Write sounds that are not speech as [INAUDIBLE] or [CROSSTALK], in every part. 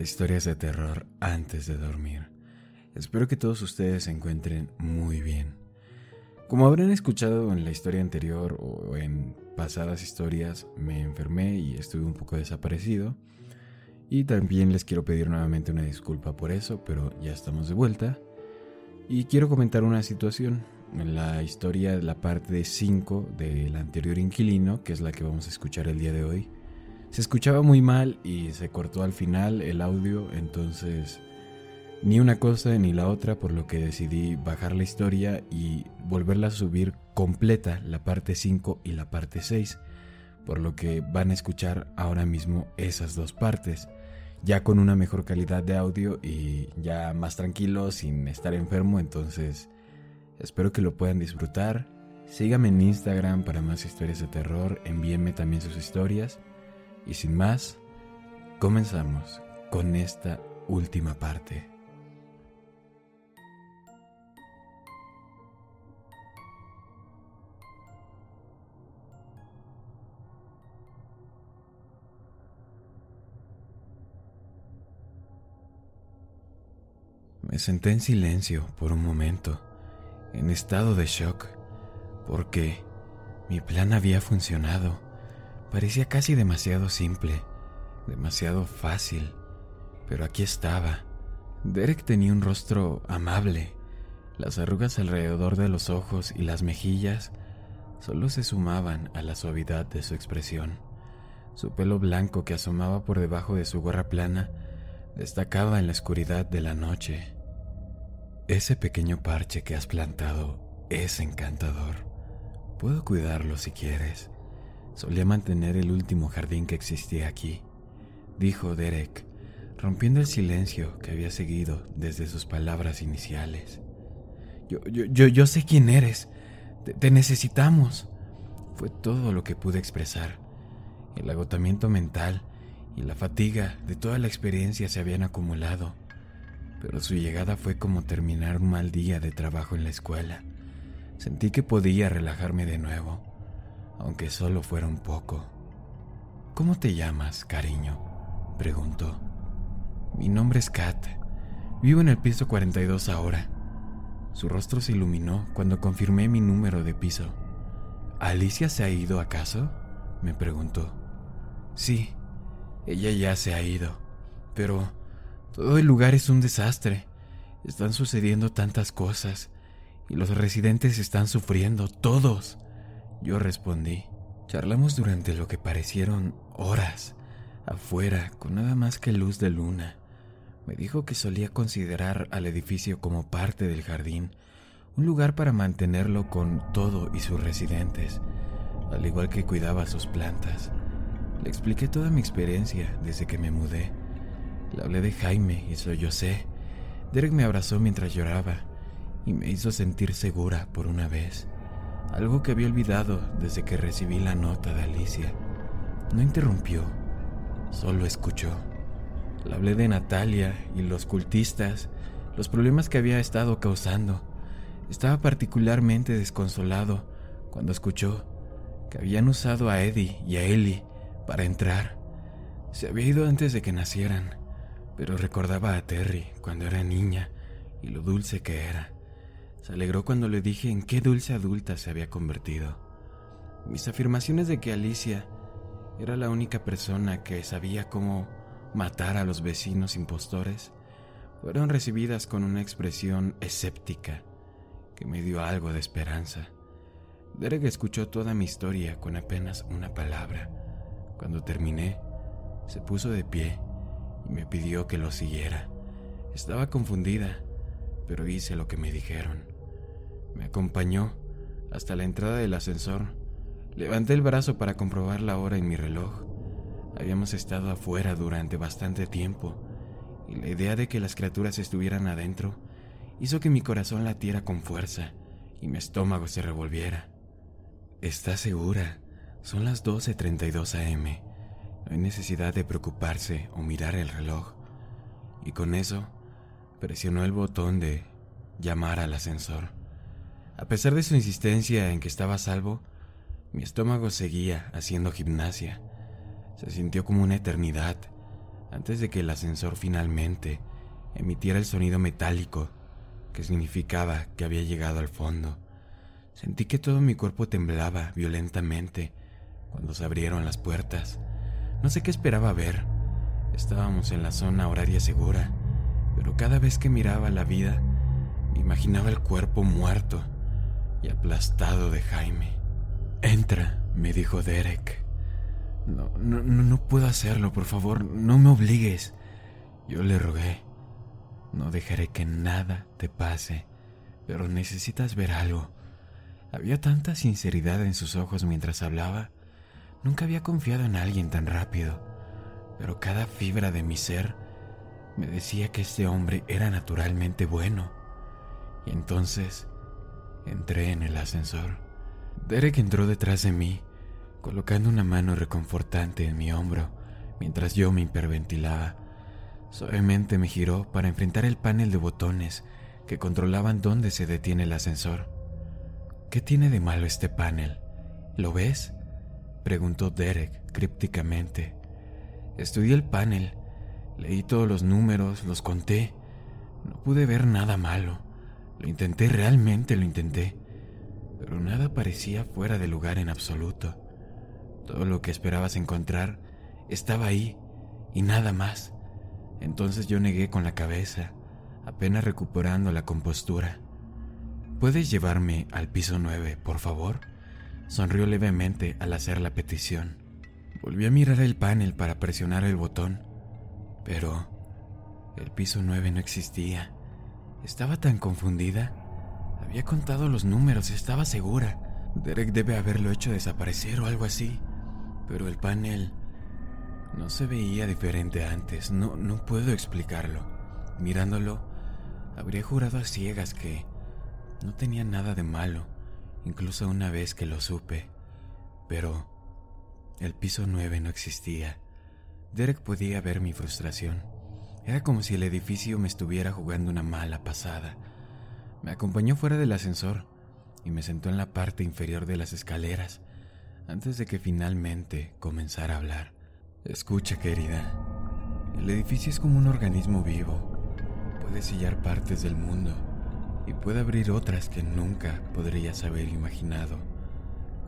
historias de terror antes de dormir. Espero que todos ustedes se encuentren muy bien. Como habrán escuchado en la historia anterior o en pasadas historias, me enfermé y estuve un poco desaparecido. Y también les quiero pedir nuevamente una disculpa por eso, pero ya estamos de vuelta. Y quiero comentar una situación. En la historia, la parte 5 del anterior inquilino, que es la que vamos a escuchar el día de hoy, se escuchaba muy mal y se cortó al final el audio, entonces ni una cosa ni la otra, por lo que decidí bajar la historia y volverla a subir completa, la parte 5 y la parte 6, por lo que van a escuchar ahora mismo esas dos partes, ya con una mejor calidad de audio y ya más tranquilo, sin estar enfermo, entonces espero que lo puedan disfrutar. Síganme en Instagram para más historias de terror, envíenme también sus historias y sin más, comenzamos con esta última parte. Me senté en silencio por un momento, en estado de shock, porque mi plan había funcionado. Parecía casi demasiado simple, demasiado fácil, pero aquí estaba. Derek tenía un rostro amable. Las arrugas alrededor de los ojos y las mejillas solo se sumaban a la suavidad de su expresión. Su pelo blanco que asomaba por debajo de su gorra plana destacaba en la oscuridad de la noche. Ese pequeño parche que has plantado es encantador. Puedo cuidarlo si quieres. Solía mantener el último jardín que existía aquí, dijo Derek, rompiendo el silencio que había seguido desde sus palabras iniciales. Yo, yo, yo, yo sé quién eres. Te, te necesitamos. Fue todo lo que pude expresar. El agotamiento mental y la fatiga de toda la experiencia se habían acumulado, pero su llegada fue como terminar un mal día de trabajo en la escuela. Sentí que podía relajarme de nuevo aunque solo fuera un poco. ¿Cómo te llamas, cariño? preguntó. Mi nombre es Kat. Vivo en el piso 42 ahora. Su rostro se iluminó cuando confirmé mi número de piso. ¿Alicia se ha ido acaso? me preguntó. Sí, ella ya se ha ido, pero todo el lugar es un desastre. Están sucediendo tantas cosas y los residentes están sufriendo, todos. Yo respondí. Charlamos durante lo que parecieron horas, afuera, con nada más que luz de luna. Me dijo que solía considerar al edificio como parte del jardín, un lugar para mantenerlo con todo y sus residentes, al igual que cuidaba sus plantas. Le expliqué toda mi experiencia desde que me mudé. Le hablé de Jaime y soy sé. Derek me abrazó mientras lloraba y me hizo sentir segura por una vez algo que había olvidado desde que recibí la nota de Alicia. No interrumpió, solo escuchó. Le hablé de Natalia y los cultistas, los problemas que había estado causando. Estaba particularmente desconsolado cuando escuchó que habían usado a Eddie y a Ellie para entrar. Se había ido antes de que nacieran, pero recordaba a Terry cuando era niña y lo dulce que era. Se alegró cuando le dije en qué dulce adulta se había convertido. Mis afirmaciones de que Alicia era la única persona que sabía cómo matar a los vecinos impostores fueron recibidas con una expresión escéptica que me dio algo de esperanza. Derek escuchó toda mi historia con apenas una palabra. Cuando terminé, se puso de pie y me pidió que lo siguiera. Estaba confundida, pero hice lo que me dijeron. Me acompañó hasta la entrada del ascensor. Levanté el brazo para comprobar la hora en mi reloj. Habíamos estado afuera durante bastante tiempo y la idea de que las criaturas estuvieran adentro hizo que mi corazón latiera con fuerza y mi estómago se revolviera. ¿Estás segura? Son las 12.32 am. No hay necesidad de preocuparse o mirar el reloj. Y con eso, presionó el botón de llamar al ascensor. A pesar de su insistencia en que estaba a salvo, mi estómago seguía haciendo gimnasia. Se sintió como una eternidad antes de que el ascensor finalmente emitiera el sonido metálico que significaba que había llegado al fondo. Sentí que todo mi cuerpo temblaba violentamente cuando se abrieron las puertas. No sé qué esperaba ver. Estábamos en la zona horaria segura, pero cada vez que miraba la vida, me imaginaba el cuerpo muerto y aplastado de Jaime. Entra, me dijo Derek. No, no, no puedo hacerlo, por favor, no me obligues. Yo le rogué. No dejaré que nada te pase, pero necesitas ver algo. Había tanta sinceridad en sus ojos mientras hablaba. Nunca había confiado en alguien tan rápido, pero cada fibra de mi ser me decía que este hombre era naturalmente bueno. Y entonces entré en el ascensor. Derek entró detrás de mí, colocando una mano reconfortante en mi hombro mientras yo me hiperventilaba. Suavemente me giró para enfrentar el panel de botones que controlaban dónde se detiene el ascensor. ¿Qué tiene de malo este panel? ¿Lo ves? preguntó Derek crípticamente. Estudié el panel, leí todos los números, los conté. No pude ver nada malo. Lo intenté, realmente lo intenté pero nada parecía fuera de lugar en absoluto. Todo lo que esperabas encontrar estaba ahí y nada más. Entonces yo negué con la cabeza, apenas recuperando la compostura. ¿Puedes llevarme al piso 9, por favor? Sonrió levemente al hacer la petición. Volví a mirar el panel para presionar el botón, pero el piso 9 no existía. Estaba tan confundida había contado los números, estaba segura. Derek debe haberlo hecho desaparecer o algo así. Pero el panel no se veía diferente antes. No, no puedo explicarlo. Mirándolo, habría jurado a ciegas que no tenía nada de malo, incluso una vez que lo supe. Pero el piso 9 no existía. Derek podía ver mi frustración. Era como si el edificio me estuviera jugando una mala pasada. Me acompañó fuera del ascensor y me sentó en la parte inferior de las escaleras antes de que finalmente comenzara a hablar. Escucha, querida. El edificio es como un organismo vivo. Puede sellar partes del mundo y puede abrir otras que nunca podrías haber imaginado.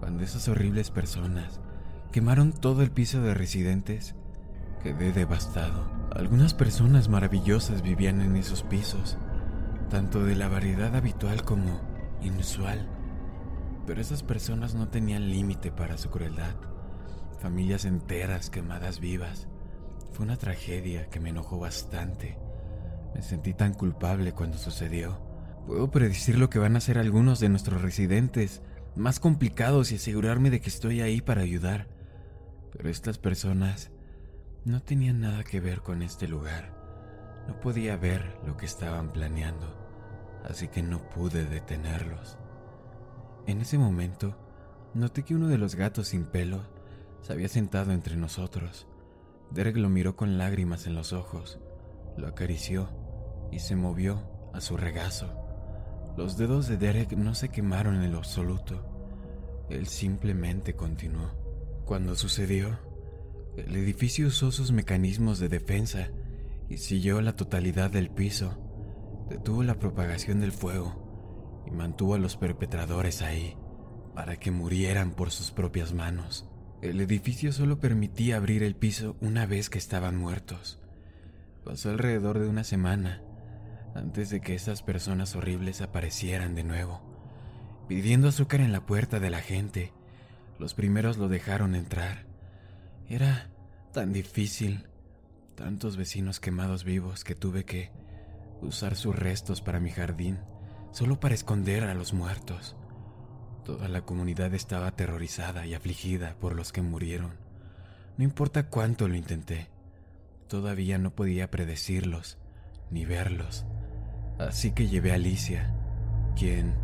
Cuando esas horribles personas quemaron todo el piso de residentes, quedé devastado. Algunas personas maravillosas vivían en esos pisos tanto de la variedad habitual como inusual. Pero esas personas no tenían límite para su crueldad. Familias enteras quemadas vivas. Fue una tragedia que me enojó bastante. Me sentí tan culpable cuando sucedió. Puedo predecir lo que van a hacer algunos de nuestros residentes, más complicados y asegurarme de que estoy ahí para ayudar. Pero estas personas no tenían nada que ver con este lugar. No podía ver lo que estaban planeando así que no pude detenerlos. En ese momento, noté que uno de los gatos sin pelo se había sentado entre nosotros. Derek lo miró con lágrimas en los ojos, lo acarició y se movió a su regazo. Los dedos de Derek no se quemaron en lo absoluto. Él simplemente continuó. Cuando sucedió, el edificio usó sus mecanismos de defensa y siguió la totalidad del piso detuvo la propagación del fuego y mantuvo a los perpetradores ahí para que murieran por sus propias manos. El edificio solo permitía abrir el piso una vez que estaban muertos. Pasó alrededor de una semana antes de que esas personas horribles aparecieran de nuevo, pidiendo azúcar en la puerta de la gente. Los primeros lo dejaron entrar. Era tan difícil, tantos vecinos quemados vivos que tuve que usar sus restos para mi jardín, solo para esconder a los muertos. Toda la comunidad estaba aterrorizada y afligida por los que murieron. No importa cuánto lo intenté, todavía no podía predecirlos ni verlos. Así que llevé a Alicia, quien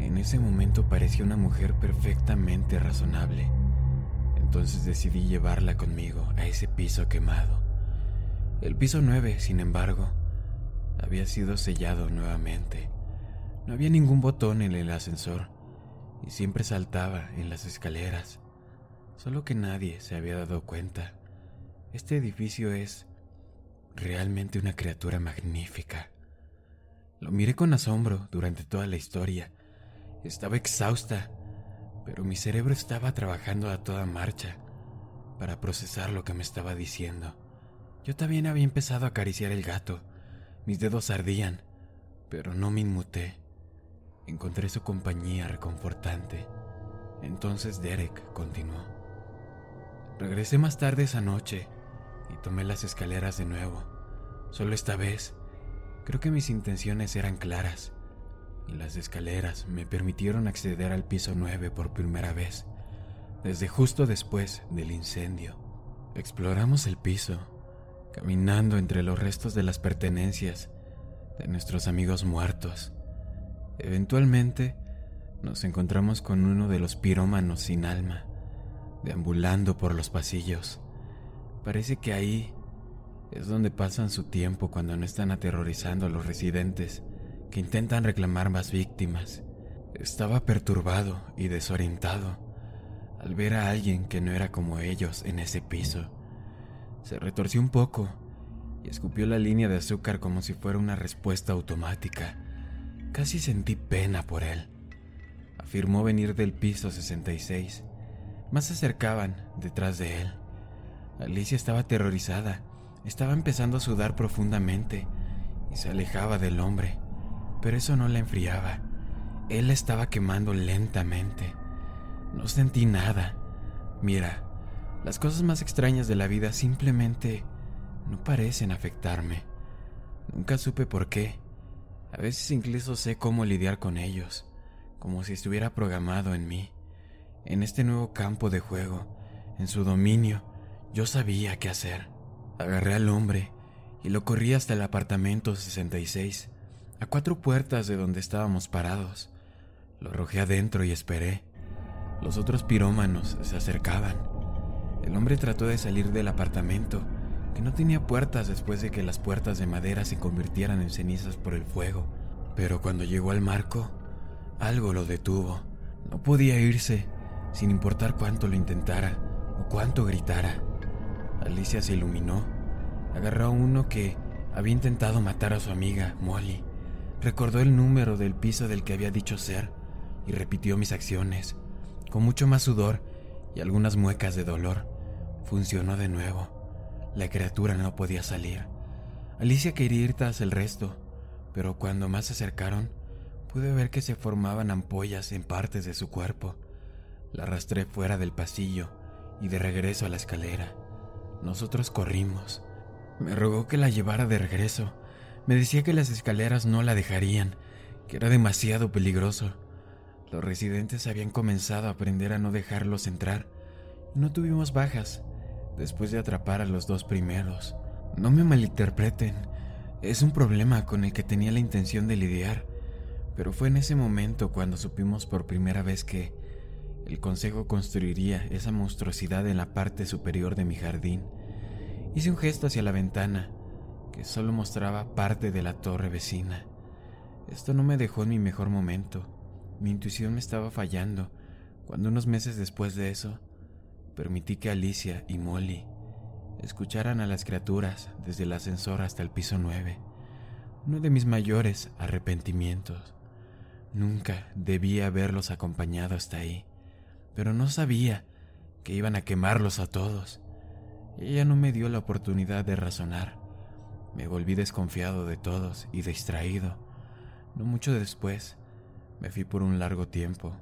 en ese momento parecía una mujer perfectamente razonable. Entonces decidí llevarla conmigo a ese piso quemado. El piso 9, sin embargo, había sido sellado nuevamente. No había ningún botón en el ascensor y siempre saltaba en las escaleras, solo que nadie se había dado cuenta. Este edificio es realmente una criatura magnífica. Lo miré con asombro durante toda la historia. Estaba exhausta, pero mi cerebro estaba trabajando a toda marcha para procesar lo que me estaba diciendo. Yo también había empezado a acariciar el gato. Mis dedos ardían, pero no me inmuté. Encontré su compañía reconfortante. Entonces Derek continuó. Regresé más tarde esa noche y tomé las escaleras de nuevo. Solo esta vez, creo que mis intenciones eran claras las escaleras me permitieron acceder al piso 9 por primera vez, desde justo después del incendio. Exploramos el piso, caminando entre los restos de las pertenencias de nuestros amigos muertos. Eventualmente, nos encontramos con uno de los pirómanos sin alma, deambulando por los pasillos. Parece que ahí es donde pasan su tiempo cuando no están aterrorizando a los residentes que intentan reclamar más víctimas. Estaba perturbado y desorientado al ver a alguien que no era como ellos en ese piso. Se retorció un poco y escupió la línea de azúcar como si fuera una respuesta automática. Casi sentí pena por él. Afirmó venir del piso 66. Más se acercaban detrás de él. Alicia estaba aterrorizada, estaba empezando a sudar profundamente y se alejaba del hombre, pero eso no la enfriaba. Él la estaba quemando lentamente. No sentí nada. Mira, las cosas más extrañas de la vida simplemente no parecen afectarme. Nunca supe por qué. A veces incluso sé cómo lidiar con ellos, como si estuviera programado en mí. En este nuevo campo de juego, en su dominio, yo sabía qué hacer. Agarré al hombre y lo corrí hasta el apartamento 66, a cuatro puertas de donde estábamos parados. Lo arrojé adentro y esperé. Los otros pirómanos se acercaban. El hombre trató de salir del apartamento, que no tenía puertas después de que las puertas de madera se convirtieran en cenizas por el fuego. Pero cuando llegó al marco, algo lo detuvo. No podía irse, sin importar cuánto lo intentara o cuánto gritara. Alicia se iluminó. Agarró a uno que había intentado matar a su amiga, Molly. Recordó el número del piso del que había dicho ser y repitió mis acciones. Con mucho más sudor y algunas muecas de dolor, funcionó de nuevo. La criatura no podía salir. Alicia quería ir tras el resto, pero cuando más se acercaron, pude ver que se formaban ampollas en partes de su cuerpo. La arrastré fuera del pasillo y de regreso a la escalera. Nosotros corrimos. Me rogó que la llevara de regreso. Me decía que las escaleras no la dejarían, que era demasiado peligroso. Los residentes habían comenzado a aprender a no dejarlos entrar. No tuvimos bajas, después de atrapar a los dos primeros. No me malinterpreten, es un problema con el que tenía la intención de lidiar, pero fue en ese momento cuando supimos por primera vez que el consejo construiría esa monstruosidad en la parte superior de mi jardín. Hice un gesto hacia la ventana, que solo mostraba parte de la torre vecina. Esto no me dejó en mi mejor momento. Mi intuición me estaba fallando cuando unos meses después de eso permití que Alicia y Molly escucharan a las criaturas desde el ascensor hasta el piso 9. Uno de mis mayores arrepentimientos. Nunca debía haberlos acompañado hasta ahí pero no sabía que iban a quemarlos a todos. Ella no me dio la oportunidad de razonar. Me volví desconfiado de todos y distraído. No mucho después, me fui por un largo tiempo.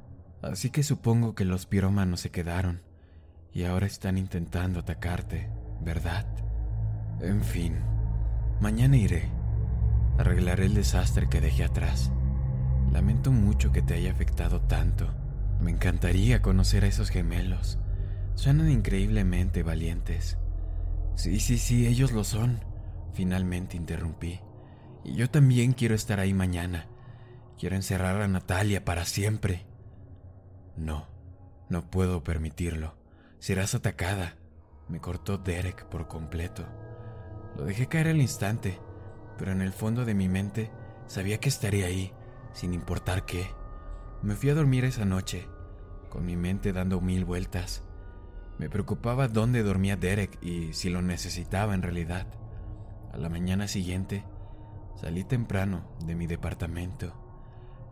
Así que supongo que los pirómanos se quedaron y ahora están intentando atacarte, ¿verdad? En fin, mañana iré. Arreglaré el desastre que dejé atrás. Lamento mucho que te haya afectado tanto. Me encantaría conocer a esos gemelos. Suenan increíblemente valientes. Sí, sí, sí, ellos lo son. Finalmente interrumpí. Y yo también quiero estar ahí mañana. Quiero encerrar a Natalia para siempre. No, no puedo permitirlo. Serás atacada. Me cortó Derek por completo. Lo dejé caer al instante, pero en el fondo de mi mente sabía que estaría ahí, sin importar qué. Me fui a dormir esa noche, con mi mente dando mil vueltas. Me preocupaba dónde dormía Derek y si lo necesitaba en realidad. A la mañana siguiente, salí temprano de mi departamento.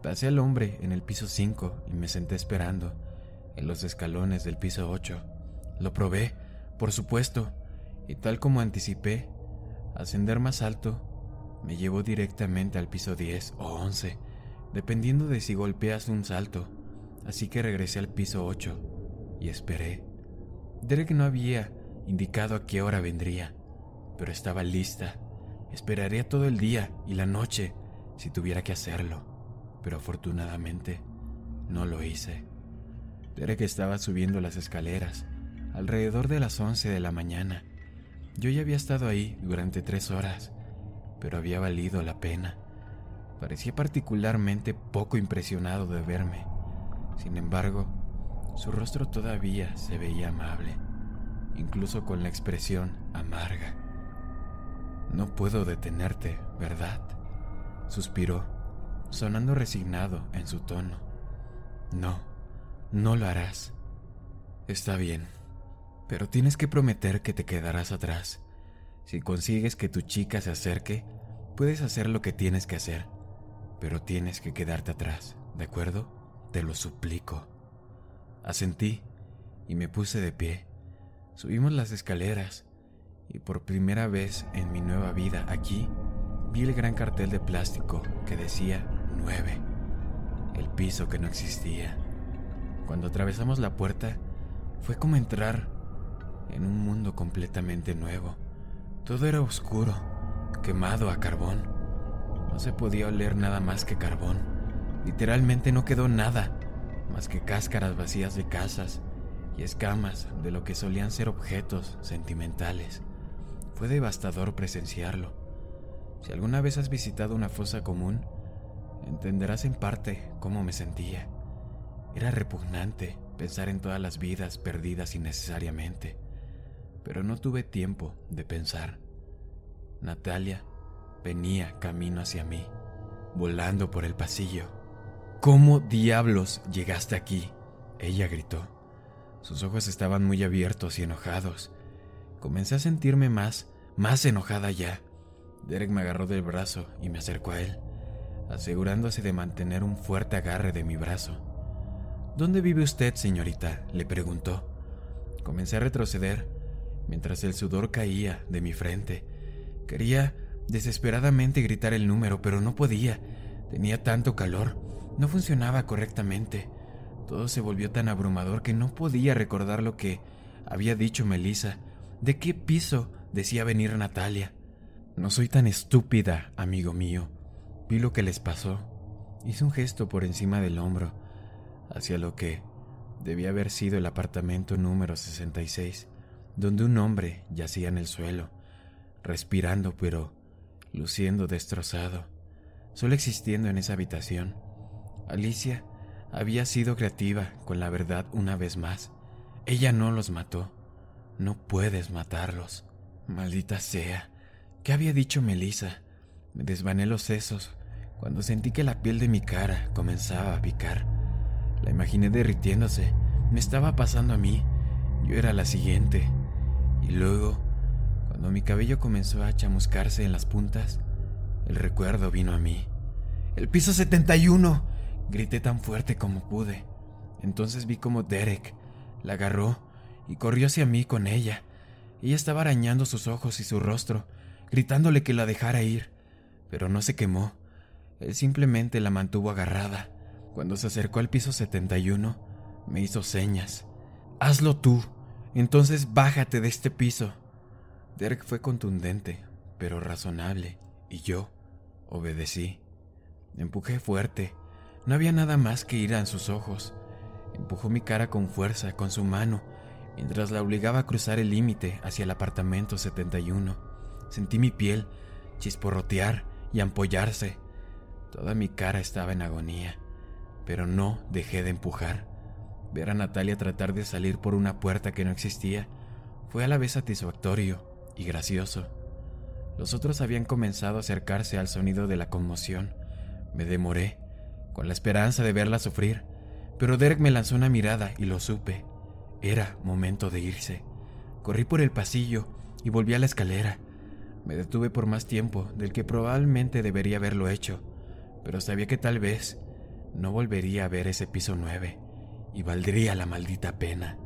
Pasé al hombre en el piso 5 y me senté esperando en los escalones del piso 8. Lo probé, por supuesto, y tal como anticipé, ascender más alto me llevó directamente al piso 10 o 11, dependiendo de si golpeas un salto. Así que regresé al piso 8 y esperé. Derek no había indicado a qué hora vendría, pero estaba lista. Esperaría todo el día y la noche si tuviera que hacerlo, pero afortunadamente no lo hice. Derek estaba subiendo las escaleras alrededor de las 11 de la mañana. Yo ya había estado ahí durante tres horas, pero había valido la pena. Parecía particularmente poco impresionado de verme. Sin embargo, su rostro todavía se veía amable, incluso con la expresión amarga. No puedo detenerte, ¿verdad? suspiró, sonando resignado en su tono. No, no lo harás. Está bien, pero tienes que prometer que te quedarás atrás. Si consigues que tu chica se acerque, puedes hacer lo que tienes que hacer, pero tienes que quedarte atrás, ¿de acuerdo? Te lo suplico. Asentí y me puse de pie. Subimos las escaleras y por primera vez en mi nueva vida aquí vi el gran cartel de plástico que decía 9, el piso que no existía. Cuando atravesamos la puerta fue como entrar en un mundo completamente nuevo. Todo era oscuro, quemado a carbón. No se podía oler nada más que carbón. Literalmente no quedó nada más que cáscaras vacías de casas y escamas de lo que solían ser objetos sentimentales. Fue devastador presenciarlo. Si alguna vez has visitado una fosa común, entenderás en parte cómo me sentía. Era repugnante pensar en todas las vidas perdidas innecesariamente, pero no tuve tiempo de pensar. Natalia venía camino hacia mí, volando por el pasillo. ¿Cómo diablos llegaste aquí? Ella gritó. Sus ojos estaban muy abiertos y enojados. Comencé a sentirme más, más enojada ya. Derek me agarró del brazo y me acercó a él, asegurándose de mantener un fuerte agarre de mi brazo. ¿Dónde vive usted, señorita? le preguntó. Comencé a retroceder mientras el sudor caía de mi frente. Quería desesperadamente gritar el número, pero no podía. Tenía tanto calor. No funcionaba correctamente. Todo se volvió tan abrumador que no podía recordar lo que había dicho Melissa. ¿De qué piso decía venir Natalia? No soy tan estúpida, amigo mío. Vi lo que les pasó. Hice un gesto por encima del hombro hacia lo que debía haber sido el apartamento número 66, donde un hombre yacía en el suelo, respirando pero luciendo destrozado, solo existiendo en esa habitación. Alicia había sido creativa con la verdad una vez más. Ella no los mató. No puedes matarlos. Maldita sea. ¿Qué había dicho Melissa? Me desvané los sesos cuando sentí que la piel de mi cara comenzaba a picar. La imaginé derritiéndose. Me estaba pasando a mí. Yo era la siguiente. Y luego, cuando mi cabello comenzó a chamuscarse en las puntas, el recuerdo vino a mí. ¡El piso 71! Grité tan fuerte como pude. Entonces vi como Derek la agarró y corrió hacia mí con ella. Ella estaba arañando sus ojos y su rostro, gritándole que la dejara ir, pero no se quemó. Él simplemente la mantuvo agarrada. Cuando se acercó al piso 71, me hizo señas. Hazlo tú. Entonces bájate de este piso. Derek fue contundente, pero razonable, y yo obedecí. Empujé fuerte. No había nada más que ir en sus ojos. Empujó mi cara con fuerza, con su mano, Mientras la obligaba a cruzar el límite hacia el apartamento 71, sentí mi piel chisporrotear y ampollarse. Toda mi cara estaba en agonía, pero no dejé de empujar. Ver a Natalia tratar de salir por una puerta que no existía fue a la vez satisfactorio y gracioso. Los otros habían comenzado a acercarse al sonido de la conmoción. Me demoré, con la esperanza de verla sufrir, pero Derek me lanzó una mirada y lo supe. Era momento de irse. Corrí por el pasillo y volví a la escalera. Me detuve por más tiempo del que probablemente debería haberlo hecho, pero sabía que tal vez no volvería a ver ese piso 9 y valdría la maldita pena.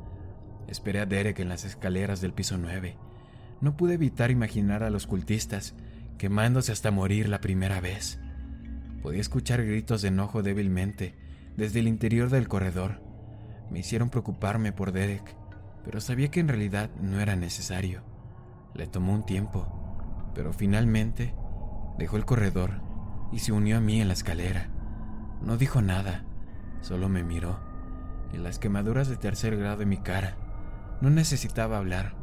Esperé a Derek en las escaleras del piso 9. No pude evitar imaginar a los cultistas quemándose hasta morir la primera vez. Podía escuchar gritos de enojo débilmente desde el interior del corredor. Me hicieron preocuparme por Derek, pero sabía que en realidad no era necesario. Le tomó un tiempo, pero finalmente dejó el corredor y se unió a mí en la escalera. No dijo nada, solo me miró, y las quemaduras de tercer grado de mi cara no necesitaba hablar.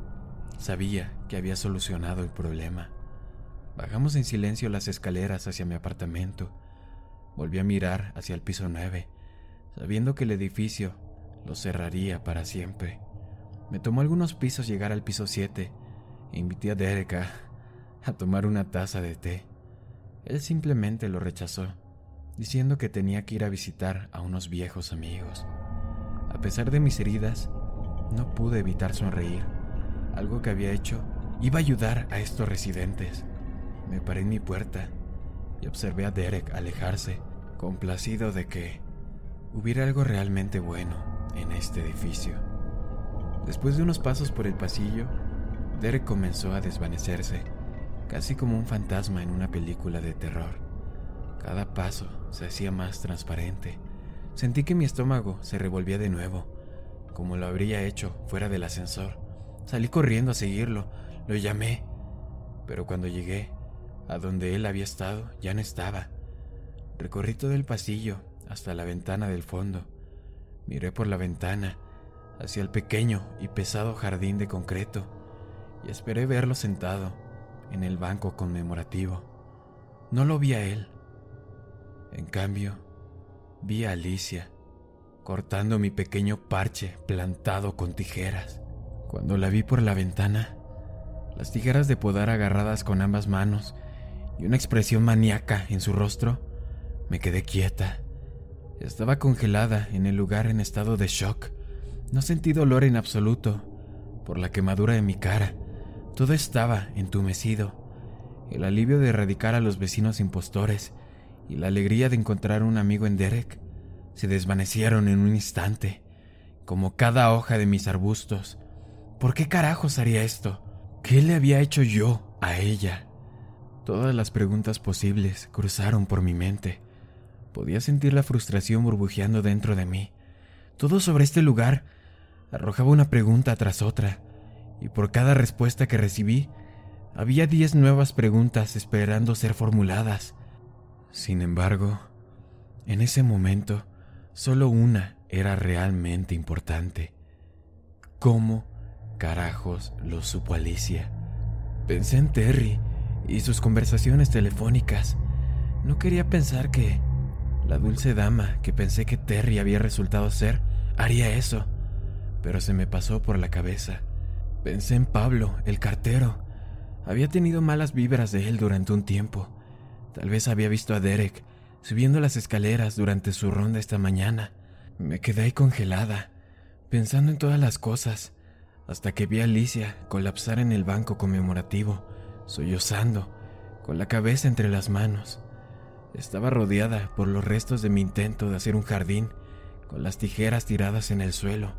Sabía que había solucionado el problema. Bajamos en silencio las escaleras hacia mi apartamento. Volví a mirar hacia el piso 9, sabiendo que el edificio lo cerraría para siempre. Me tomó algunos pisos llegar al piso 7 e invité a Derek a, a tomar una taza de té. Él simplemente lo rechazó, diciendo que tenía que ir a visitar a unos viejos amigos. A pesar de mis heridas, no pude evitar sonreír. Algo que había hecho iba a ayudar a estos residentes. Me paré en mi puerta y observé a Derek alejarse, complacido de que hubiera algo realmente bueno en este edificio. Después de unos pasos por el pasillo, Derek comenzó a desvanecerse, casi como un fantasma en una película de terror. Cada paso se hacía más transparente. Sentí que mi estómago se revolvía de nuevo como lo habría hecho fuera del ascensor. Salí corriendo a seguirlo, lo llamé, pero cuando llegué a donde él había estado, ya no estaba. Recorrí todo el pasillo hasta la ventana del fondo. Miré por la ventana hacia el pequeño y pesado jardín de concreto y esperé verlo sentado en el banco conmemorativo. No lo vi a él. En cambio, vi a Alicia cortando mi pequeño parche plantado con tijeras. Cuando la vi por la ventana, las tijeras de podar agarradas con ambas manos y una expresión maníaca en su rostro, me quedé quieta. Estaba congelada en el lugar en estado de shock. No sentí dolor en absoluto por la quemadura de mi cara. Todo estaba entumecido. El alivio de erradicar a los vecinos impostores y la alegría de encontrar un amigo en Derek se desvanecieron en un instante, como cada hoja de mis arbustos. ¿Por qué carajos haría esto? ¿Qué le había hecho yo a ella? Todas las preguntas posibles cruzaron por mi mente. Podía sentir la frustración burbujeando dentro de mí. Todo sobre este lugar arrojaba una pregunta tras otra, y por cada respuesta que recibí, había diez nuevas preguntas esperando ser formuladas. Sin embargo, en ese momento, Solo una era realmente importante. ¿Cómo carajos lo supo Alicia? Pensé en Terry y sus conversaciones telefónicas. No quería pensar que la dulce dama que pensé que Terry había resultado ser haría eso, pero se me pasó por la cabeza. Pensé en Pablo, el cartero. Había tenido malas vibras de él durante un tiempo. Tal vez había visto a Derek subiendo las escaleras durante su ronda esta mañana. Me quedé ahí congelada, pensando en todas las cosas, hasta que vi a Alicia colapsar en el banco conmemorativo, sollozando, con la cabeza entre las manos. Estaba rodeada por los restos de mi intento de hacer un jardín, con las tijeras tiradas en el suelo.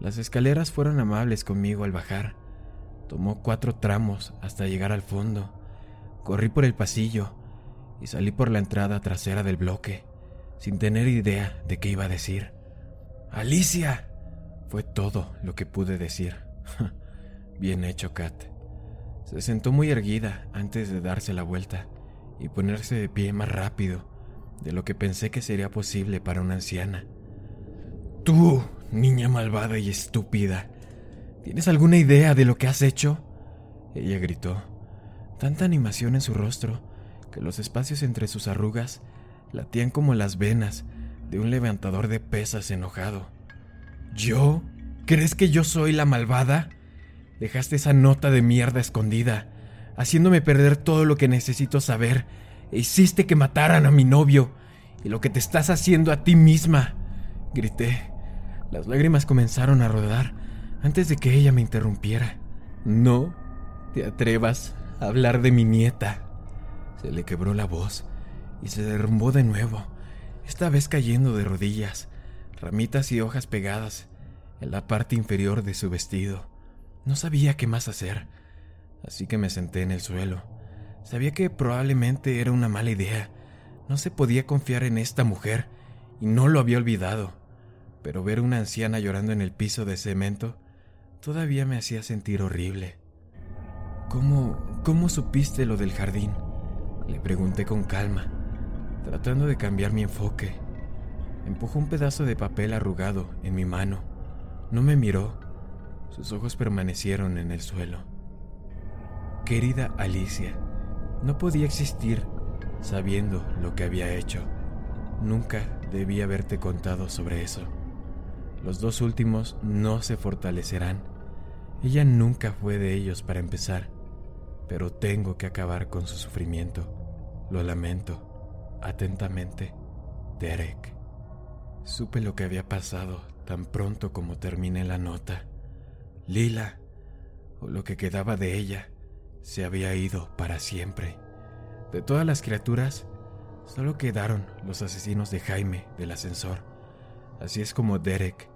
Las escaleras fueron amables conmigo al bajar. Tomó cuatro tramos hasta llegar al fondo. Corrí por el pasillo, y salí por la entrada trasera del bloque, sin tener idea de qué iba a decir. ¡Alicia! Fue todo lo que pude decir. [LAUGHS] Bien hecho, Kat. Se sentó muy erguida antes de darse la vuelta y ponerse de pie más rápido de lo que pensé que sería posible para una anciana. Tú, niña malvada y estúpida, ¿Tienes alguna idea de lo que has hecho? Ella gritó. Tanta animación en su rostro que los espacios entre sus arrugas latían como las venas de un levantador de pesas enojado. ¿Yo? ¿Crees que yo soy la malvada? Dejaste esa nota de mierda escondida, haciéndome perder todo lo que necesito saber, hiciste que mataran a mi novio, y lo que te estás haciendo a ti misma. Grité. Las lágrimas comenzaron a rodar antes de que ella me interrumpiera. No te atrevas a hablar de mi nieta. Se le quebró la voz y se derrumbó de nuevo, esta vez cayendo de rodillas, ramitas y hojas pegadas en la parte inferior de su vestido. No sabía qué más hacer, así que me senté en el suelo. Sabía que probablemente era una mala idea. No se podía confiar en esta mujer, y no lo había olvidado. Pero ver a una anciana llorando en el piso de cemento todavía me hacía sentir horrible. ¿Cómo, cómo supiste lo del jardín? Le pregunté con calma, tratando de cambiar mi enfoque. Empujó un pedazo de papel arrugado en mi mano. No me miró. Sus ojos permanecieron en el suelo. Querida Alicia, no podía existir sabiendo lo que había hecho. Nunca debí haberte contado sobre eso. Los dos últimos no se fortalecerán. Ella nunca fue de ellos para empezar, pero tengo que acabar con su sufrimiento. Lo lamento. Atentamente, Derek. Supe lo que había pasado tan pronto como terminé la nota. Lila, o lo que quedaba de ella, se había ido para siempre. De todas las criaturas, solo quedaron los asesinos de Jaime del ascensor. Así es como Derek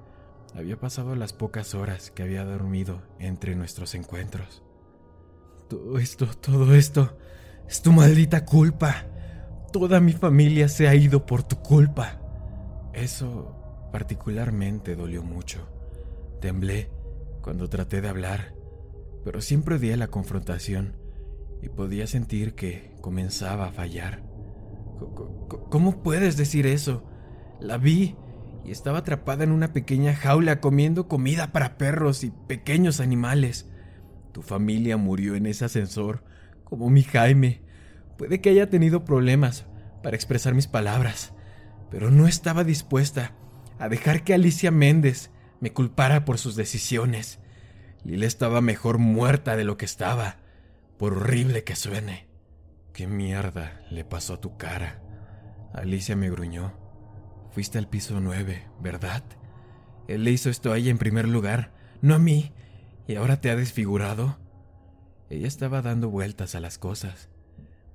había pasado las pocas horas que había dormido entre nuestros encuentros. Todo esto, todo esto, es tu maldita culpa. Toda mi familia se ha ido por tu culpa. Eso particularmente dolió mucho. Temblé cuando traté de hablar, pero siempre odié la confrontación y podía sentir que comenzaba a fallar. ¿Cómo puedes decir eso? La vi y estaba atrapada en una pequeña jaula comiendo comida para perros y pequeños animales. Tu familia murió en ese ascensor, como mi Jaime. Puede que haya tenido problemas para expresar mis palabras, pero no estaba dispuesta a dejar que Alicia Méndez me culpara por sus decisiones. Lila estaba mejor muerta de lo que estaba, por horrible que suene. ¿Qué mierda le pasó a tu cara? Alicia me gruñó. Fuiste al piso nueve, ¿verdad? Él le hizo esto a ella en primer lugar, no a mí, y ahora te ha desfigurado. Ella estaba dando vueltas a las cosas.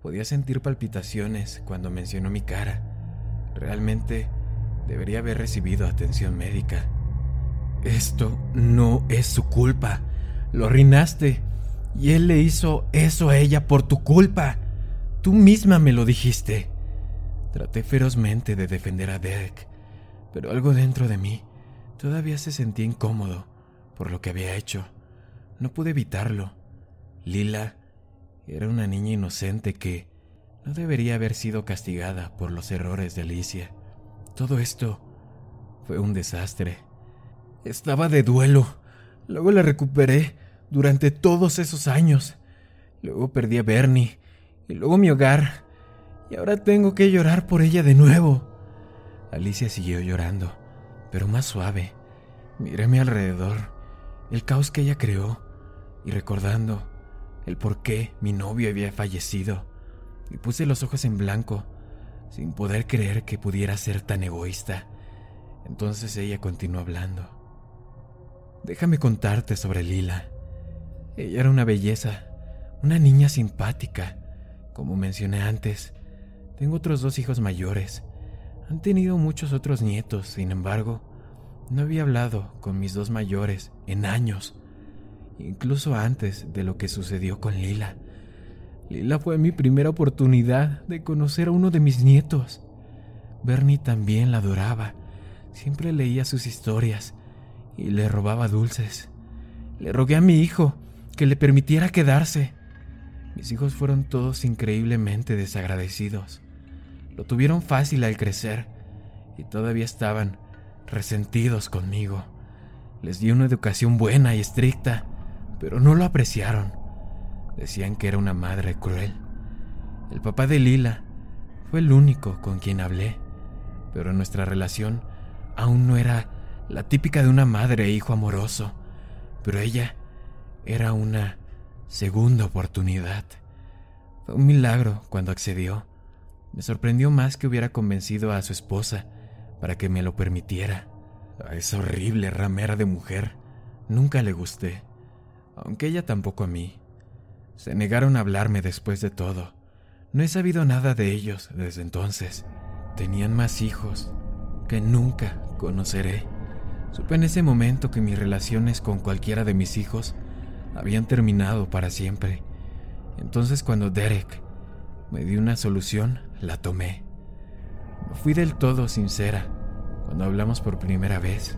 Podía sentir palpitaciones cuando mencionó mi cara. Realmente debería haber recibido atención médica. Esto no es su culpa. Lo arruinaste. Y él le hizo eso a ella por tu culpa. Tú misma me lo dijiste. Traté ferozmente de defender a Derek, pero algo dentro de mí todavía se sentía incómodo por lo que había hecho. No pude evitarlo. Lila era una niña inocente que no debería haber sido castigada por los errores de Alicia. Todo esto fue un desastre. Estaba de duelo. Luego la recuperé durante todos esos años. Luego perdí a Bernie y luego mi hogar. Y ahora tengo que llorar por ella de nuevo. Alicia siguió llorando, pero más suave. Miré a mi alrededor, el caos que ella creó, y recordando el por qué mi novio había fallecido, y puse los ojos en blanco, sin poder creer que pudiera ser tan egoísta. Entonces ella continuó hablando. Déjame contarte sobre Lila. Ella era una belleza, una niña simpática. Como mencioné antes, tengo otros dos hijos mayores. Han tenido muchos otros nietos, sin embargo, no había hablado con mis dos mayores en años incluso antes de lo que sucedió con Lila. Lila fue mi primera oportunidad de conocer a uno de mis nietos. Bernie también la adoraba. Siempre leía sus historias y le robaba dulces. Le rogué a mi hijo que le permitiera quedarse. Mis hijos fueron todos increíblemente desagradecidos. Lo tuvieron fácil al crecer y todavía estaban resentidos conmigo. Les di una educación buena y estricta, pero no lo apreciaron. Decían que era una madre cruel. El papá de Lila fue el único con quien hablé, pero nuestra relación aún no era la típica de una madre e hijo amoroso, pero ella era una segunda oportunidad. Fue un milagro cuando accedió. Me sorprendió más que hubiera convencido a su esposa para que me lo permitiera. A esa horrible ramera de mujer nunca le gusté, aunque ella tampoco a mí. Se negaron a hablarme después de todo. No he sabido nada de ellos desde entonces. Tenían más hijos que nunca conoceré. Supe en ese momento que mis relaciones con cualquiera de mis hijos habían terminado para siempre. Entonces cuando Derek me dio una solución, la tomé. No fui del todo sincera cuando hablamos por primera vez.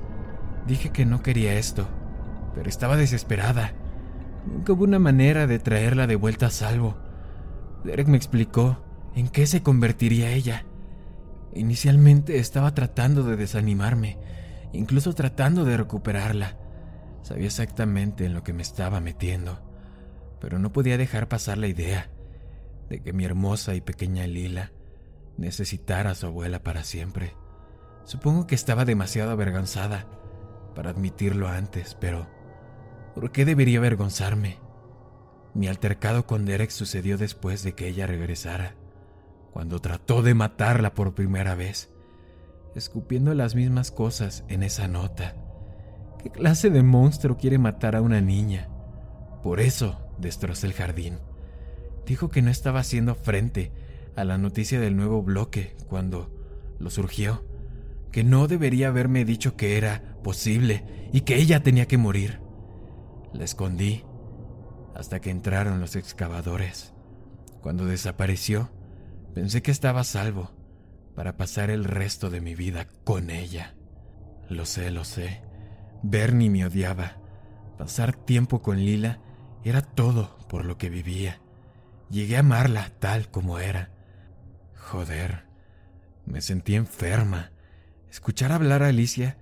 Dije que no quería esto, pero estaba desesperada. Nunca hubo una manera de traerla de vuelta a salvo. Derek me explicó en qué se convertiría ella. Inicialmente estaba tratando de desanimarme, incluso tratando de recuperarla. Sabía exactamente en lo que me estaba metiendo, pero no podía dejar pasar la idea de que mi hermosa y pequeña Lila necesitara a su abuela para siempre. Supongo que estaba demasiado avergonzada para admitirlo antes, pero ¿por qué debería avergonzarme? Mi altercado con Derek sucedió después de que ella regresara, cuando trató de matarla por primera vez, escupiendo las mismas cosas en esa nota. ¿Qué clase de monstruo quiere matar a una niña? Por eso destrozó el jardín. Dijo que no estaba haciendo frente a la noticia del nuevo bloque cuando lo surgió que no debería haberme dicho que era posible y que ella tenía que morir. La escondí hasta que entraron los excavadores. Cuando desapareció, pensé que estaba salvo para pasar el resto de mi vida con ella. Lo sé, lo sé. Bernie me odiaba. Pasar tiempo con Lila era todo por lo que vivía. Llegué a amarla tal como era. Joder, me sentí enferma Escuchar hablar a Alicia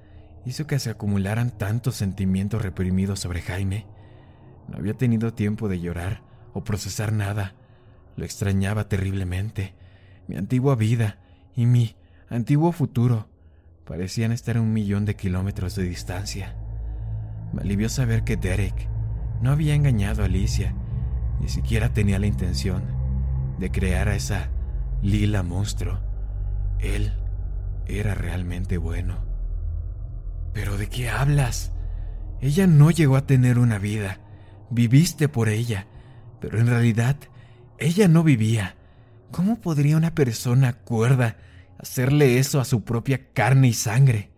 hizo que se acumularan tantos sentimientos reprimidos sobre Jaime. No había tenido tiempo de llorar o procesar nada. Lo extrañaba terriblemente. Mi antigua vida y mi antiguo futuro parecían estar a un millón de kilómetros de distancia. Me alivió saber que Derek no había engañado a Alicia, ni siquiera tenía la intención de crear a esa lila monstruo. Él era realmente bueno. ¿Pero de qué hablas? Ella no llegó a tener una vida. Viviste por ella, pero en realidad ella no vivía. ¿Cómo podría una persona cuerda hacerle eso a su propia carne y sangre?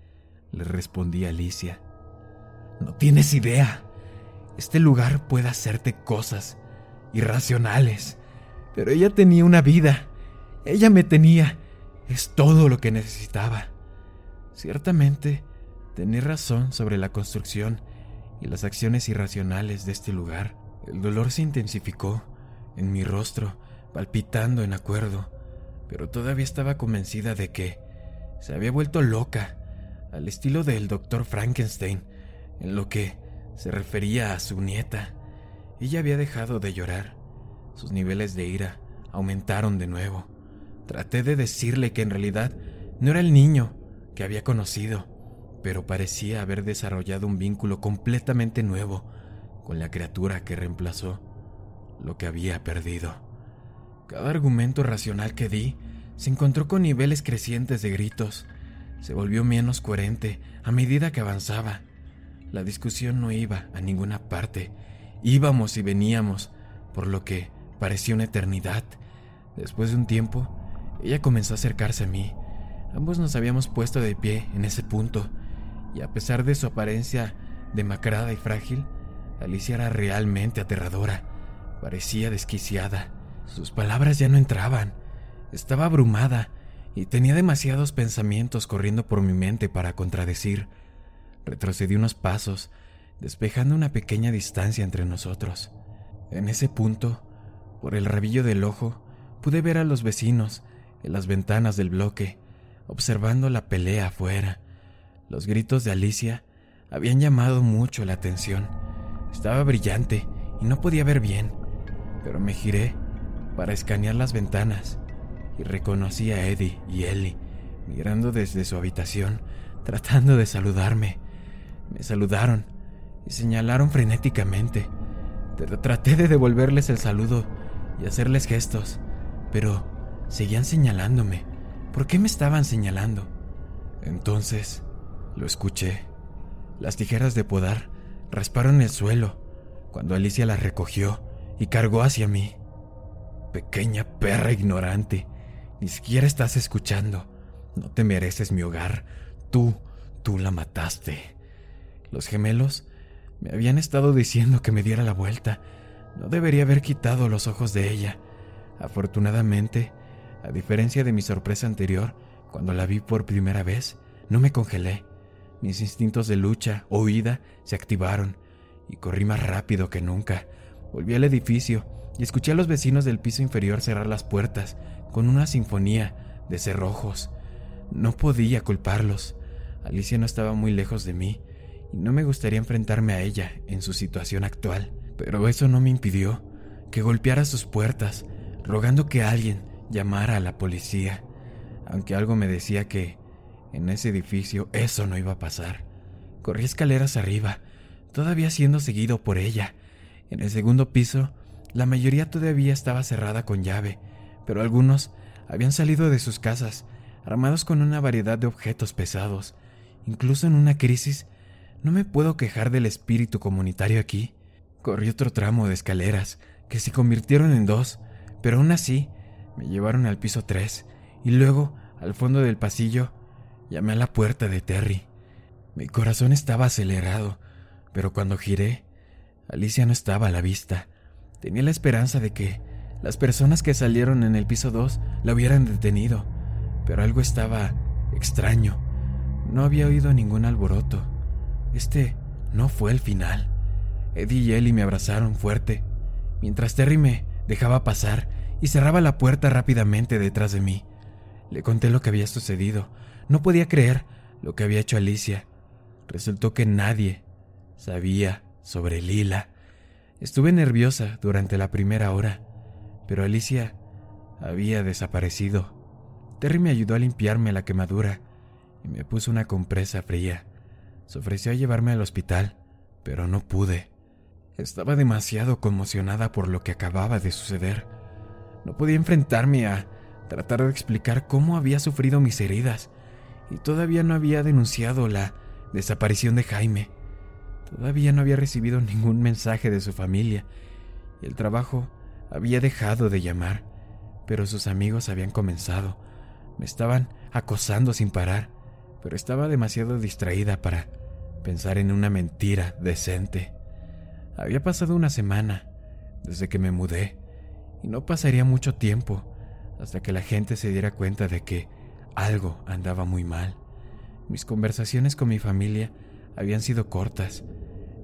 Le respondí Alicia. No tienes idea. Este lugar puede hacerte cosas irracionales, pero ella tenía una vida. Ella me tenía es todo lo que necesitaba. Ciertamente, tenía razón sobre la construcción y las acciones irracionales de este lugar. El dolor se intensificó en mi rostro, palpitando en acuerdo, pero todavía estaba convencida de que se había vuelto loca, al estilo del doctor Frankenstein, en lo que se refería a su nieta. Ella había dejado de llorar. Sus niveles de ira aumentaron de nuevo. Traté de decirle que en realidad no era el niño que había conocido, pero parecía haber desarrollado un vínculo completamente nuevo con la criatura que reemplazó lo que había perdido. Cada argumento racional que di se encontró con niveles crecientes de gritos. Se volvió menos coherente a medida que avanzaba. La discusión no iba a ninguna parte. Íbamos y veníamos, por lo que pareció una eternidad. Después de un tiempo, ella comenzó a acercarse a mí. Ambos nos habíamos puesto de pie en ese punto, y a pesar de su apariencia demacrada y frágil, Alicia era realmente aterradora. Parecía desquiciada. Sus palabras ya no entraban. Estaba abrumada y tenía demasiados pensamientos corriendo por mi mente para contradecir. Retrocedí unos pasos, despejando una pequeña distancia entre nosotros. En ese punto, por el rabillo del ojo, pude ver a los vecinos en las ventanas del bloque, observando la pelea afuera. Los gritos de Alicia habían llamado mucho la atención. Estaba brillante y no podía ver bien, pero me giré para escanear las ventanas y reconocí a Eddie y Ellie mirando desde su habitación, tratando de saludarme. Me saludaron y señalaron frenéticamente. Traté de devolverles el saludo y hacerles gestos, pero seguían señalándome. ¿Por qué me estaban señalando? Entonces lo escuché. Las tijeras de podar rasparon el suelo cuando Alicia las recogió y cargó hacia mí. Pequeña perra ignorante, ni siquiera estás escuchando. No te mereces mi hogar. Tú, tú la mataste. Los gemelos me habían estado diciendo que me diera la vuelta. No debería haber quitado los ojos de ella. Afortunadamente, a diferencia de mi sorpresa anterior, cuando la vi por primera vez, no me congelé. Mis instintos de lucha o se activaron y corrí más rápido que nunca. Volví al edificio y escuché a los vecinos del piso inferior cerrar las puertas con una sinfonía de cerrojos. No podía culparlos. Alicia no estaba muy lejos de mí y no me gustaría enfrentarme a ella en su situación actual, pero eso no me impidió que golpeara sus puertas, rogando que alguien llamara a la policía, aunque algo me decía que en ese edificio eso no iba a pasar. Corrí escaleras arriba, todavía siendo seguido por ella. En el segundo piso, la mayoría todavía estaba cerrada con llave, pero algunos habían salido de sus casas armados con una variedad de objetos pesados. Incluso en una crisis, no me puedo quejar del espíritu comunitario aquí. Corrí otro tramo de escaleras, que se convirtieron en dos, pero aún así me llevaron al piso 3 y luego, al fondo del pasillo, llamé a la puerta de Terry. Mi corazón estaba acelerado, pero cuando giré, Alicia no estaba a la vista. Tenía la esperanza de que las personas que salieron en el piso 2 la hubieran detenido, pero algo estaba extraño. No había oído ningún alboroto. Este no fue el final. Eddie y Ellie me abrazaron fuerte, mientras Terry me dejaba pasar y cerraba la puerta rápidamente detrás de mí. Le conté lo que había sucedido. No podía creer lo que había hecho Alicia. Resultó que nadie sabía sobre Lila. Estuve nerviosa durante la primera hora, pero Alicia había desaparecido. Terry me ayudó a limpiarme la quemadura y me puso una compresa fría. Se ofreció a llevarme al hospital, pero no pude. Estaba demasiado conmocionada por lo que acababa de suceder. No podía enfrentarme a tratar de explicar cómo había sufrido mis heridas y todavía no había denunciado la desaparición de Jaime. Todavía no había recibido ningún mensaje de su familia y el trabajo había dejado de llamar, pero sus amigos habían comenzado me estaban acosando sin parar, pero estaba demasiado distraída para pensar en una mentira decente. Había pasado una semana desde que me mudé y no pasaría mucho tiempo hasta que la gente se diera cuenta de que algo andaba muy mal. Mis conversaciones con mi familia habían sido cortas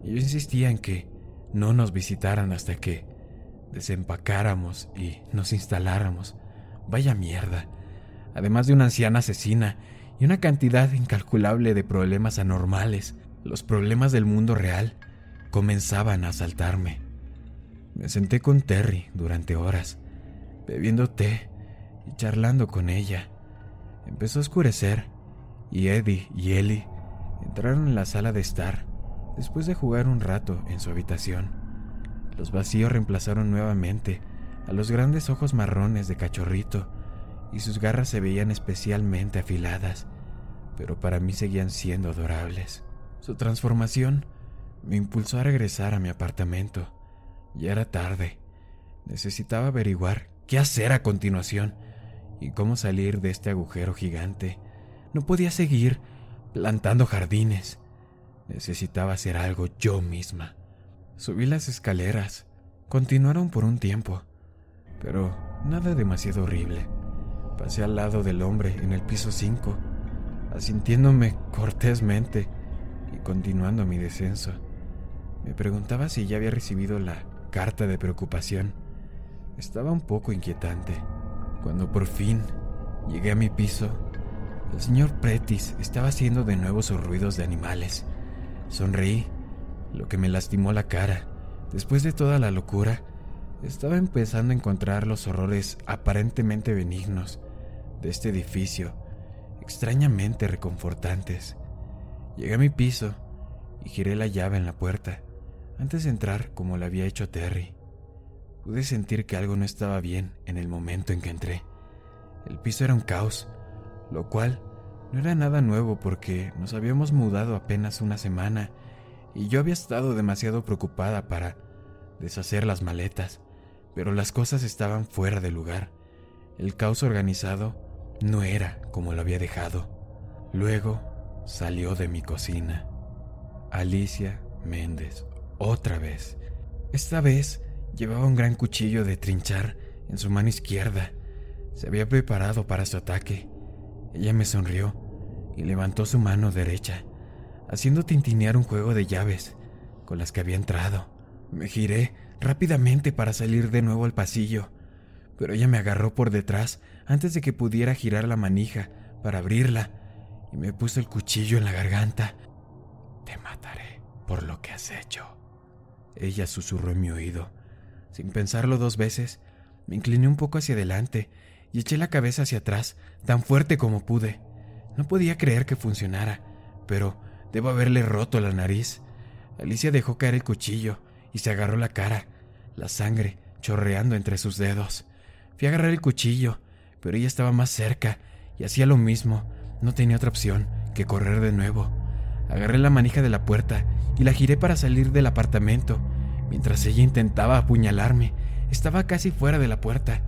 y yo insistía en que no nos visitaran hasta que desempacáramos y nos instaláramos. Vaya mierda además de una anciana asesina y una cantidad incalculable de problemas anormales, los problemas del mundo real comenzaban a asaltarme. Me senté con Terry durante horas, bebiendo té y charlando con ella. Empezó a oscurecer y Eddie y Ellie entraron en la sala de estar después de jugar un rato en su habitación. Los vacíos reemplazaron nuevamente a los grandes ojos marrones de cachorrito y sus garras se veían especialmente afiladas, pero para mí seguían siendo adorables. Su transformación me impulsó a regresar a mi apartamento. Ya era tarde. Necesitaba averiguar qué hacer a continuación y cómo salir de este agujero gigante. No podía seguir plantando jardines. Necesitaba hacer algo yo misma. Subí las escaleras. Continuaron por un tiempo, pero nada demasiado horrible. Pasé al lado del hombre en el piso 5, asintiéndome cortésmente y continuando mi descenso. Me preguntaba si ya había recibido la carta de preocupación. Estaba un poco inquietante. Cuando por fin llegué a mi piso, el señor Pretis estaba haciendo de nuevo sus ruidos de animales. Sonreí, lo que me lastimó la cara. Después de toda la locura, estaba empezando a encontrar los horrores aparentemente benignos de este edificio, extrañamente reconfortantes. Llegué a mi piso y giré la llave en la puerta, antes de entrar como lo había hecho Terry. Pude sentir que algo no estaba bien en el momento en que entré. El piso era un caos, lo cual no era nada nuevo porque nos habíamos mudado apenas una semana y yo había estado demasiado preocupada para deshacer las maletas, pero las cosas estaban fuera de lugar. El caos organizado no era como lo había dejado. Luego salió de mi cocina. Alicia Méndez, otra vez. Esta vez llevaba un gran cuchillo de trinchar en su mano izquierda. Se había preparado para su ataque. Ella me sonrió y levantó su mano derecha, haciendo tintinear un juego de llaves con las que había entrado. Me giré rápidamente para salir de nuevo al pasillo, pero ella me agarró por detrás antes de que pudiera girar la manija para abrirla y me puso el cuchillo en la garganta. Te mataré por lo que has hecho. Ella susurró en mi oído. Sin pensarlo dos veces, me incliné un poco hacia adelante y eché la cabeza hacia atrás tan fuerte como pude. No podía creer que funcionara, pero debo haberle roto la nariz. Alicia dejó caer el cuchillo y se agarró la cara, la sangre chorreando entre sus dedos. Fui a agarrar el cuchillo, pero ella estaba más cerca y hacía lo mismo. No tenía otra opción que correr de nuevo. Agarré la manija de la puerta y la giré para salir del apartamento. Mientras ella intentaba apuñalarme, estaba casi fuera de la puerta,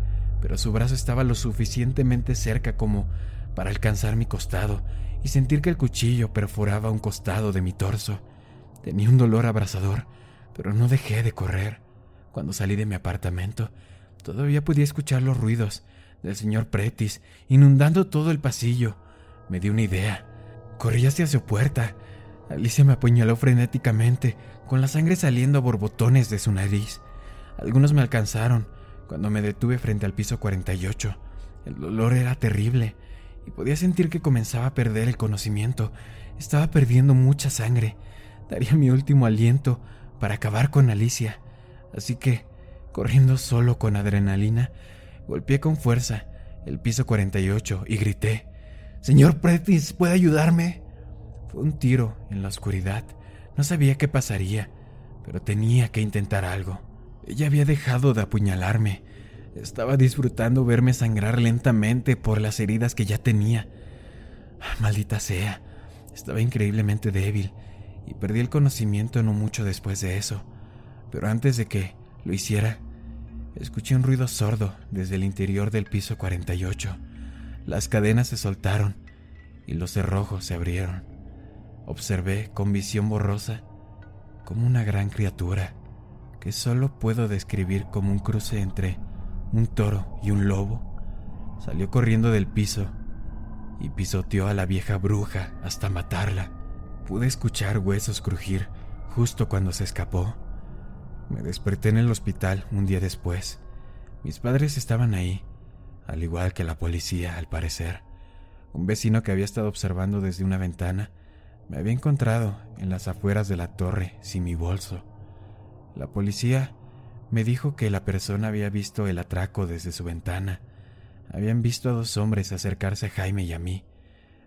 pero su brazo estaba lo suficientemente cerca como para alcanzar mi costado y sentir que el cuchillo perforaba un costado de mi torso. Tenía un dolor abrasador, pero no dejé de correr. Cuando salí de mi apartamento, todavía podía escuchar los ruidos del señor Pretis inundando todo el pasillo. Me di una idea. Corrí hacia su puerta Alicia me apuñaló frenéticamente, con la sangre saliendo a borbotones de su nariz. Algunos me alcanzaron cuando me detuve frente al piso 48. El dolor era terrible y podía sentir que comenzaba a perder el conocimiento. Estaba perdiendo mucha sangre. Daría mi último aliento para acabar con Alicia. Así que, corriendo solo con adrenalina, golpeé con fuerza el piso 48 y grité, Señor Pretis, ¿puede ayudarme? Fue un tiro en la oscuridad. No sabía qué pasaría, pero tenía que intentar algo. Ella había dejado de apuñalarme. Estaba disfrutando verme sangrar lentamente por las heridas que ya tenía. Maldita sea, estaba increíblemente débil y perdí el conocimiento no mucho después de eso. Pero antes de que lo hiciera, escuché un ruido sordo desde el interior del piso 48. Las cadenas se soltaron y los cerrojos se abrieron. Observé con visión borrosa como una gran criatura que solo puedo describir como un cruce entre un toro y un lobo. Salió corriendo del piso y pisoteó a la vieja bruja hasta matarla. Pude escuchar huesos crujir justo cuando se escapó. Me desperté en el hospital un día después. Mis padres estaban ahí, al igual que la policía, al parecer. Un vecino que había estado observando desde una ventana me había encontrado en las afueras de la torre sin mi bolso. La policía me dijo que la persona había visto el atraco desde su ventana. Habían visto a dos hombres acercarse a Jaime y a mí,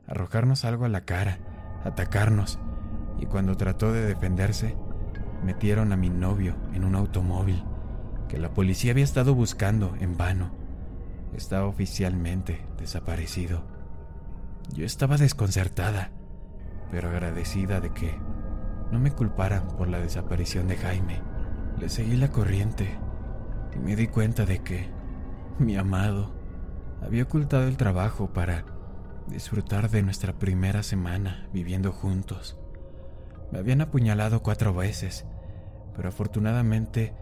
arrojarnos algo a la cara, atacarnos, y cuando trató de defenderse, metieron a mi novio en un automóvil que la policía había estado buscando en vano. Estaba oficialmente desaparecido. Yo estaba desconcertada pero agradecida de que no me culparan por la desaparición de Jaime. Le seguí la corriente y me di cuenta de que mi amado había ocultado el trabajo para disfrutar de nuestra primera semana viviendo juntos. Me habían apuñalado cuatro veces, pero afortunadamente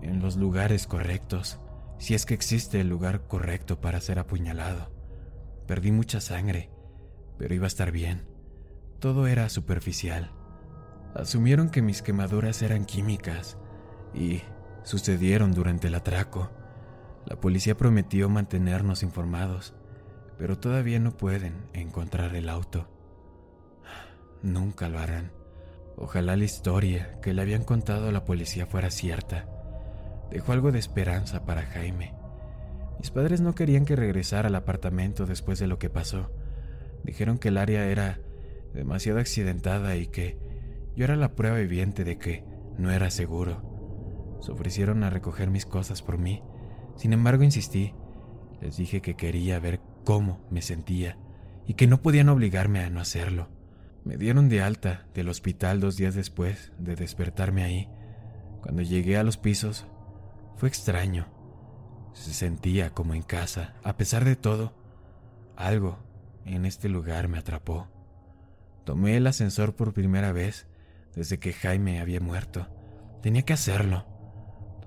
en los lugares correctos, si es que existe el lugar correcto para ser apuñalado. Perdí mucha sangre, pero iba a estar bien. Todo era superficial. Asumieron que mis quemaduras eran químicas y sucedieron durante el atraco. La policía prometió mantenernos informados, pero todavía no pueden encontrar el auto. Nunca lo harán. Ojalá la historia que le habían contado a la policía fuera cierta. Dejó algo de esperanza para Jaime. Mis padres no querían que regresara al apartamento después de lo que pasó. Dijeron que el área era demasiado accidentada y que yo era la prueba viviente de que no era seguro. Se ofrecieron a recoger mis cosas por mí. Sin embargo, insistí. Les dije que quería ver cómo me sentía y que no podían obligarme a no hacerlo. Me dieron de alta del hospital dos días después de despertarme ahí. Cuando llegué a los pisos, fue extraño. Se sentía como en casa. A pesar de todo, algo en este lugar me atrapó. Tomé el ascensor por primera vez desde que Jaime había muerto. Tenía que hacerlo.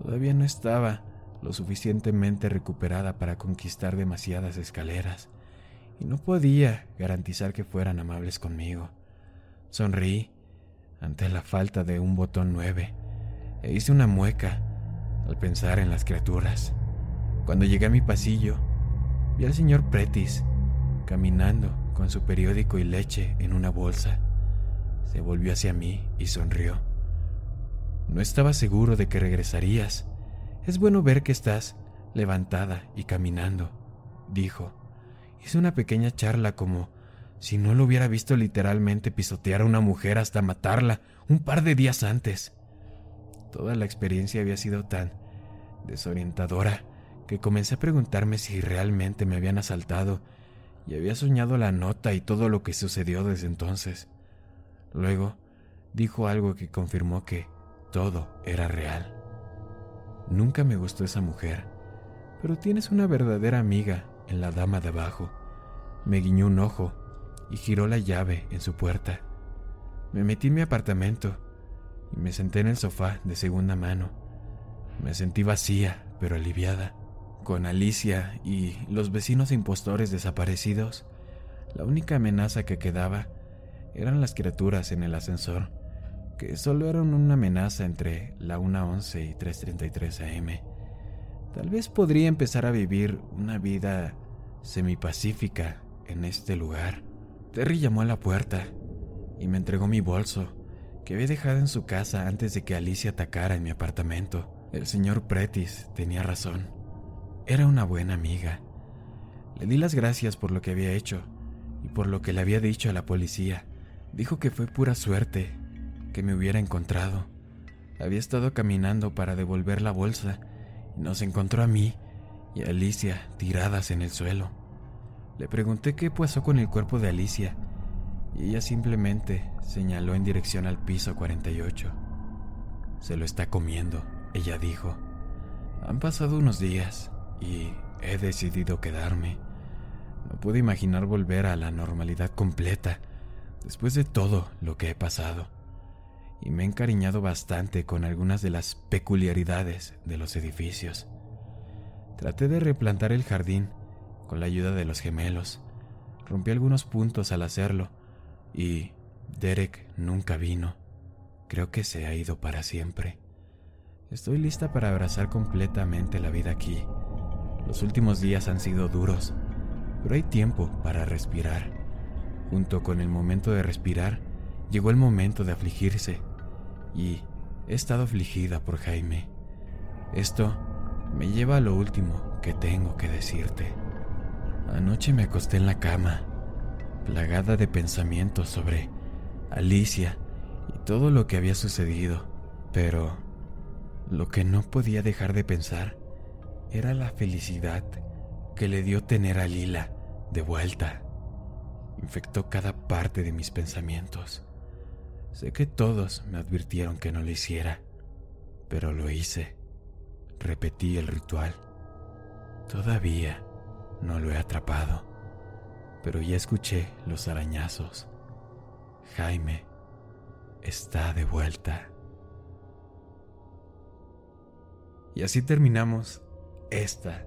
Todavía no estaba lo suficientemente recuperada para conquistar demasiadas escaleras y no podía garantizar que fueran amables conmigo. Sonreí ante la falta de un botón 9 e hice una mueca al pensar en las criaturas. Cuando llegué a mi pasillo, vi al señor Pretis caminando con su periódico y leche en una bolsa. Se volvió hacia mí y sonrió. No estaba seguro de que regresarías. Es bueno ver que estás levantada y caminando, dijo. Hice una pequeña charla como si no lo hubiera visto literalmente pisotear a una mujer hasta matarla un par de días antes. Toda la experiencia había sido tan desorientadora que comencé a preguntarme si realmente me habían asaltado y había soñado la nota y todo lo que sucedió desde entonces. Luego dijo algo que confirmó que todo era real. Nunca me gustó esa mujer, pero tienes una verdadera amiga en la dama de abajo. Me guiñó un ojo y giró la llave en su puerta. Me metí en mi apartamento y me senté en el sofá de segunda mano. Me sentí vacía, pero aliviada. Con Alicia y los vecinos impostores desaparecidos, la única amenaza que quedaba eran las criaturas en el ascensor, que solo eran una amenaza entre la 1.11 y 3.33 am. Tal vez podría empezar a vivir una vida semipacífica en este lugar. Terry llamó a la puerta y me entregó mi bolso, que había dejado en su casa antes de que Alicia atacara en mi apartamento. El señor Pretis tenía razón. Era una buena amiga. Le di las gracias por lo que había hecho y por lo que le había dicho a la policía. Dijo que fue pura suerte que me hubiera encontrado. Había estado caminando para devolver la bolsa y nos encontró a mí y a Alicia tiradas en el suelo. Le pregunté qué pasó con el cuerpo de Alicia y ella simplemente señaló en dirección al piso 48. Se lo está comiendo, ella dijo. Han pasado unos días y he decidido quedarme. No puedo imaginar volver a la normalidad completa después de todo lo que he pasado. Y me he encariñado bastante con algunas de las peculiaridades de los edificios. Traté de replantar el jardín con la ayuda de los gemelos. Rompí algunos puntos al hacerlo y Derek nunca vino. Creo que se ha ido para siempre. Estoy lista para abrazar completamente la vida aquí los últimos días han sido duros, pero hay tiempo para respirar. Junto con el momento de respirar, llegó el momento de afligirse, y he estado afligida por Jaime. Esto me lleva a lo último que tengo que decirte. Anoche me acosté en la cama, plagada de pensamientos sobre Alicia y todo lo que había sucedido, pero lo que no podía dejar de pensar era la felicidad que le dio tener a Lila de vuelta. Infectó cada parte de mis pensamientos. Sé que todos me advirtieron que no lo hiciera, pero lo hice. Repetí el ritual. Todavía no lo he atrapado, pero ya escuché los arañazos. Jaime está de vuelta. Y así terminamos esta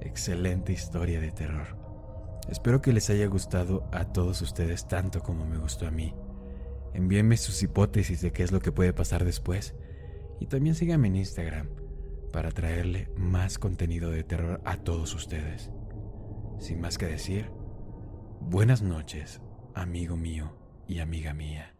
excelente historia de terror. Espero que les haya gustado a todos ustedes tanto como me gustó a mí. Envíenme sus hipótesis de qué es lo que puede pasar después y también síganme en Instagram para traerle más contenido de terror a todos ustedes. Sin más que decir, buenas noches, amigo mío y amiga mía.